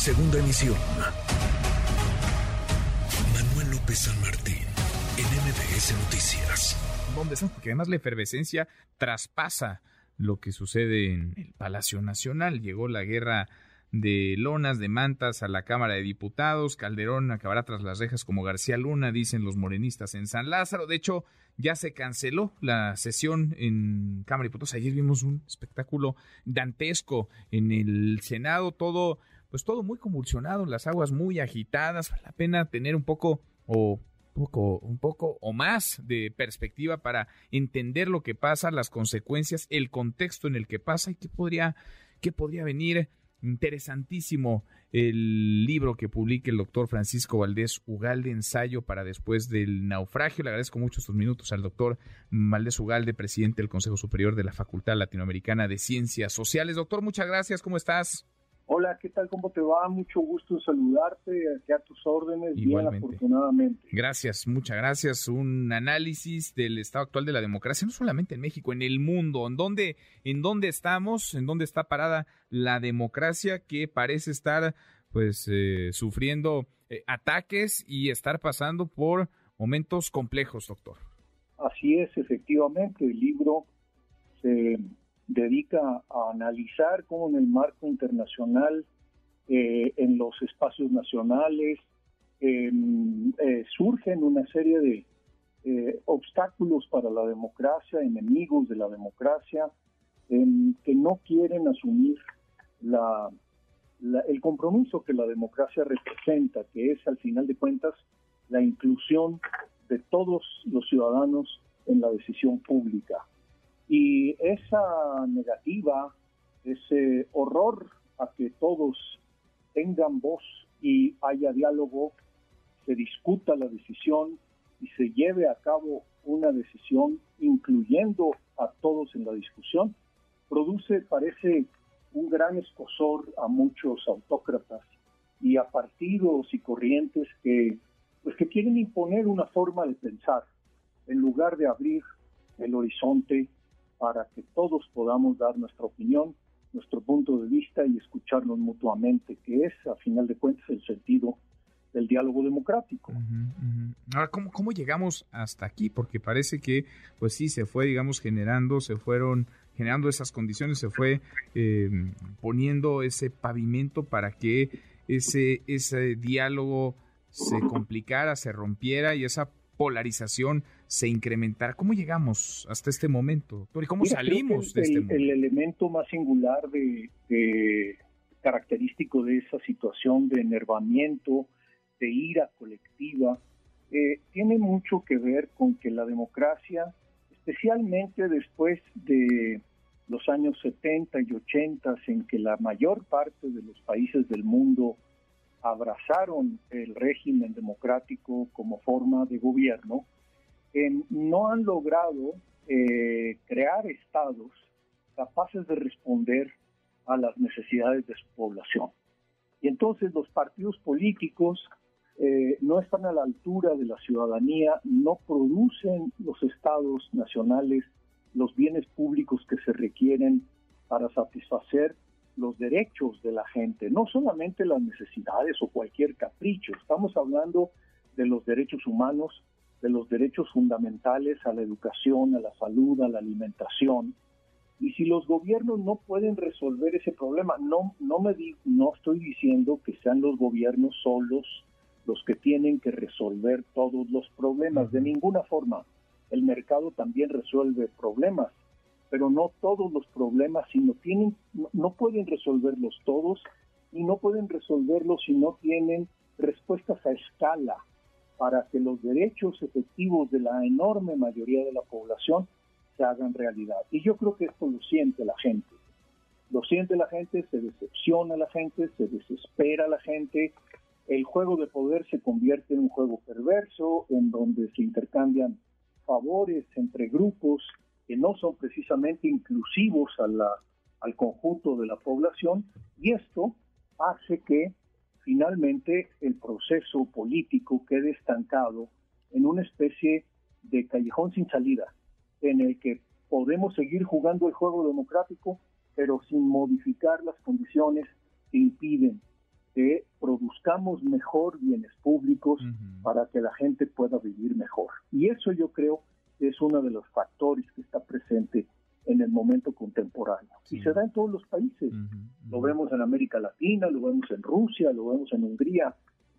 Segunda emisión. Manuel López San Martín, en MBS Noticias. ¿Dónde están? Porque además la efervescencia traspasa lo que sucede en el Palacio Nacional. Llegó la guerra de lonas, de mantas a la Cámara de Diputados. Calderón acabará tras las rejas como García Luna, dicen los morenistas en San Lázaro. De hecho, ya se canceló la sesión en Cámara de Diputados. Ayer vimos un espectáculo dantesco en el Senado, todo, pues todo muy convulsionado, las aguas muy agitadas. Vale la pena tener un poco o poco, un poco o más de perspectiva para entender lo que pasa, las consecuencias, el contexto en el que pasa y qué podría, qué podría venir Interesantísimo el libro que publica el doctor Francisco Valdés Ugalde, ensayo para después del naufragio. Le agradezco mucho estos minutos al doctor Valdés Ugalde, presidente del Consejo Superior de la Facultad Latinoamericana de Ciencias Sociales. Doctor, muchas gracias. ¿Cómo estás? Hola, ¿qué tal? ¿Cómo te va? Mucho gusto saludarte, aquí a tus órdenes, Igualmente. bien afortunadamente. Gracias, muchas gracias. Un análisis del estado actual de la democracia, no solamente en México, en el mundo. ¿En dónde, en dónde estamos? ¿En dónde está parada la democracia que parece estar pues eh, sufriendo eh, ataques y estar pasando por momentos complejos, doctor? Así es, efectivamente. El libro se dedica a analizar cómo en el marco internacional, eh, en los espacios nacionales, em, eh, surgen una serie de eh, obstáculos para la democracia, enemigos de la democracia, em, que no quieren asumir el compromiso que la democracia representa, que es al final de cuentas la inclusión de todos los ciudadanos en la decisión pública. Y esa negativa, ese horror a que todos tengan voz y haya diálogo, se discuta la decisión y se lleve a cabo una decisión incluyendo a todos en la discusión, produce, parece, un gran escosor a muchos autócratas y a partidos y corrientes que, pues, que quieren imponer una forma de pensar en lugar de abrir el horizonte para que todos podamos dar nuestra opinión, nuestro punto de vista y escucharnos mutuamente, que es, a final de cuentas, el sentido del diálogo democrático. Ahora, ¿cómo, ¿cómo llegamos hasta aquí? Porque parece que, pues sí, se fue, digamos, generando, se fueron generando esas condiciones, se fue em, poniendo ese pavimento para que ese, ese diálogo se complicara, se rompiera y esa polarización se incrementara. ¿Cómo llegamos hasta este momento, cómo salimos de este momento? El elemento más singular de, característico de esa situación de enervamiento, de ira colectiva, eh, tiene mucho que ver con que la democracia, especialmente después de los años 70 y 80, en que la mayor parte de los países del mundo abrazaron el régimen democrático como forma de gobierno, no han logrado eh, crear estados capaces de responder a las necesidades de su población. Y entonces los partidos políticos eh, no están a la altura de la ciudadanía, no producen los estados nacionales los bienes públicos que se requieren para satisfacer los derechos de la gente, no solamente las necesidades o cualquier capricho, estamos hablando de los derechos humanos, de los derechos fundamentales a la educación, a la salud, a la alimentación. Y si los gobiernos no pueden resolver ese problema, no, no, me no estoy diciendo que sean los gobiernos solos los que tienen que resolver todos los problemas, de ninguna forma. El mercado también resuelve problemas, pero no todos los problemas, sino tienen, no pueden resolverlos todos y no pueden resolverlos si no tienen respuestas a escala para que los derechos efectivos de la enorme mayoría de la población se hagan realidad. Y yo creo que esto lo siente la gente. Lo siente la gente, se decepciona la gente, se desespera la gente. El juego de poder se convierte en un juego perverso, en donde se intercambian favores entre grupos que no son precisamente inclusivos a la, al conjunto de la población y esto hace que finalmente el proceso político quede estancado en una especie de callejón sin salida, en el que podemos seguir jugando el juego democrático, pero sin modificar las condiciones que impiden que produzcamos mejor bienes públicos para que la gente pueda vivir mejor. Y eso yo creo es uno de los factores que está presente en el momento contemporáneo. Y se da en todos los países. Lo vemos en América Latina, lo vemos en Rusia, lo vemos en Hungría,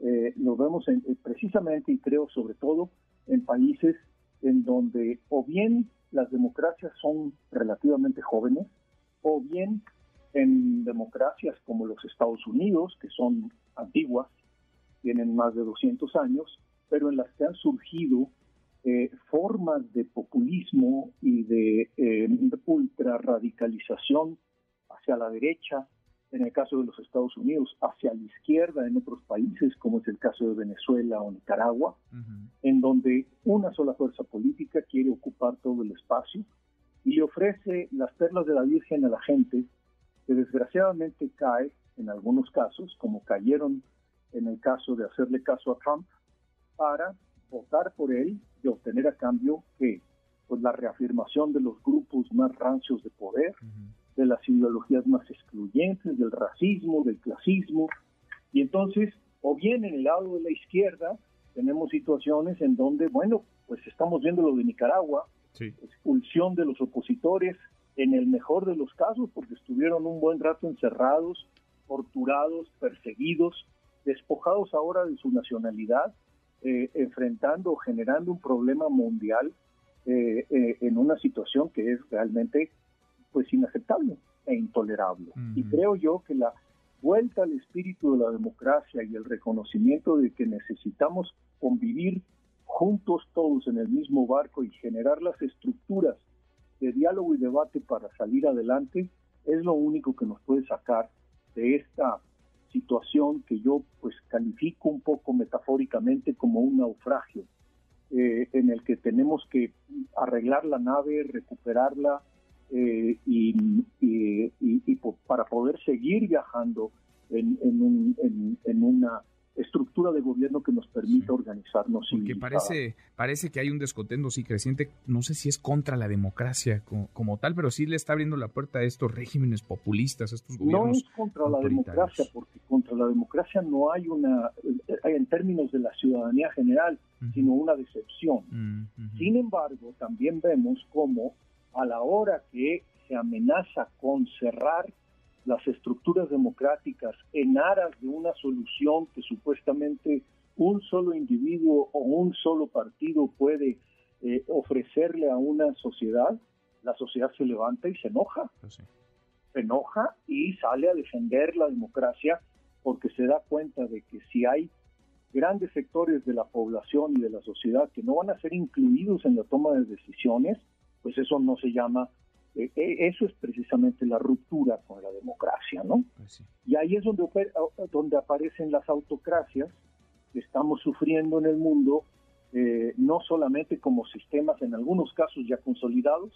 eh, lo vemos en, eh, precisamente y creo sobre todo en países en donde o bien las democracias son relativamente jóvenes o bien en democracias como los Estados Unidos, que son antiguas, tienen más de 200 años, pero en las que han surgido eh, formas de populismo y de eh, ultra radicalización hacia la derecha, en el caso de los Estados Unidos, hacia la izquierda en otros países, como es el caso de Venezuela o Nicaragua, en donde una sola fuerza política quiere ocupar todo el espacio y le ofrece las perlas de la Virgen a la gente, que desgraciadamente cae en algunos casos, como cayeron en el caso de hacerle caso a Trump, para votar por él y obtener a cambio que pues la reafirmación de los grupos más rancios de poder, de las ideologías más excluyentes, del racismo, del clasismo. Y entonces, o bien en el lado de la izquierda, tenemos situaciones en donde, bueno, pues estamos viendo lo de Nicaragua, expulsión de los opositores, en el mejor de los casos, porque estuvieron un buen rato encerrados, torturados, perseguidos, despojados ahora de su nacionalidad eh, enfrentando o generando un problema mundial eh, eh, en una situación que es realmente pues inaceptable e intolerable. Y creo yo que la vuelta al espíritu de la democracia y el reconocimiento de que necesitamos convivir juntos todos en el mismo barco y generar las estructuras de diálogo y debate para salir adelante es lo único que nos puede sacar de esta situación que yo pues califico un poco metafóricamente como un naufragio, eh, en el que tenemos que arreglar la nave, recuperarla eh, y, para poder seguir viajando en, en una estructura de gobierno que nos permita organizarnos. Porque parece, parece que hay un descontento sí creciente, no sé si es contra la democracia como, tal, pero sí le está abriendo la puerta a estos regímenes populistas, a estos gobiernos. No es contra la democracia, porque contra la democracia no hay una, eh, en términos de la ciudadanía general, sino una decepción. Sin embargo, también vemos cómo a la hora que se amenaza con cerrar las estructuras democráticas en aras de una solución que supuestamente un solo individuo o un solo partido puede eh, ofrecerle a una sociedad, la sociedad se levanta y se enoja. Pues se enoja y sale a defender la democracia porque se da cuenta de que si hay grandes sectores de la población y de la sociedad que no van a ser incluidos en la toma de decisiones, pues eso no se llama eso es precisamente la ruptura con la democracia, ¿no? Pues y ahí es donde, donde aparecen las autocracias que estamos sufriendo en el mundo, eh, no solamente como sistemas en algunos casos ya consolidados,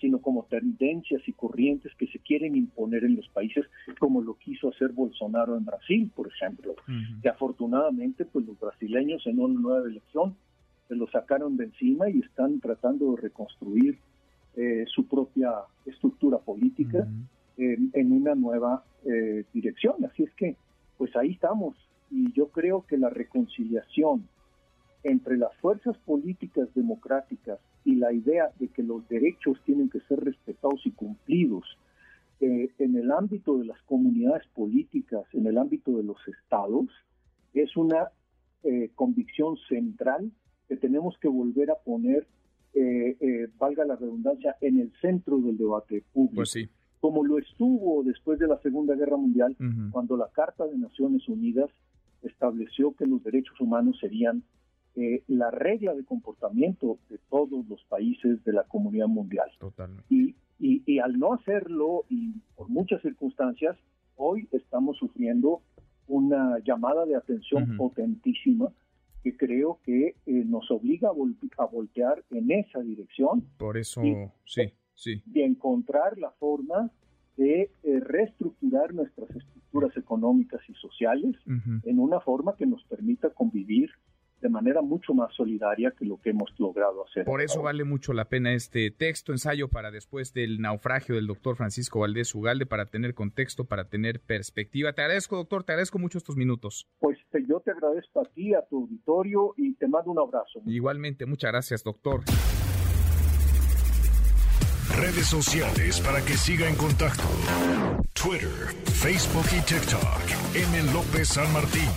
sino como tendencias y corrientes que se quieren imponer en los países, como lo quiso hacer Bolsonaro en Brasil, por ejemplo, que afortunadamente pues los brasileños en una nueva elección se lo sacaron de encima y están tratando de reconstruir eh, su propia estructura política en una nueva eh, dirección. Así es que, pues ahí estamos. Y yo creo que la reconciliación entre las fuerzas políticas democráticas y la idea de que los derechos tienen que ser respetados y cumplidos eh, en el ámbito de las comunidades políticas, en el ámbito de los estados, es una convicción central que tenemos que volver a poner eh, eh, valga la redundancia, en el centro del debate público. Pues sí. Como lo estuvo después de la Segunda Guerra Mundial, cuando la Carta de Naciones Unidas estableció que los derechos humanos serían eh, la regla de comportamiento de todos los países de la comunidad mundial. Totalmente. Y, y, al no hacerlo, y por muchas circunstancias, hoy estamos sufriendo una llamada de atención potentísima que creo que eh, nos obliga a, voltear en esa dirección. Por eso, sí, sí. De encontrar la forma de eh, reestructurar nuestras estructuras económicas y sociales en una forma que nos permita convivir de manera mucho más solidaria que lo que hemos logrado hacer. Por eso vale mucho la pena este texto, ensayo para después del naufragio del doctor Francisco Valdés Ugalde, para tener contexto, para tener perspectiva. Te agradezco, doctor, te agradezco mucho estos minutos. Pues yo te agradezco a ti, a tu auditorio y te mando un abrazo. Igualmente, muchas gracias, doctor. Redes sociales para que siga en contacto: Twitter, Facebook y TikTok. M. López San Martín.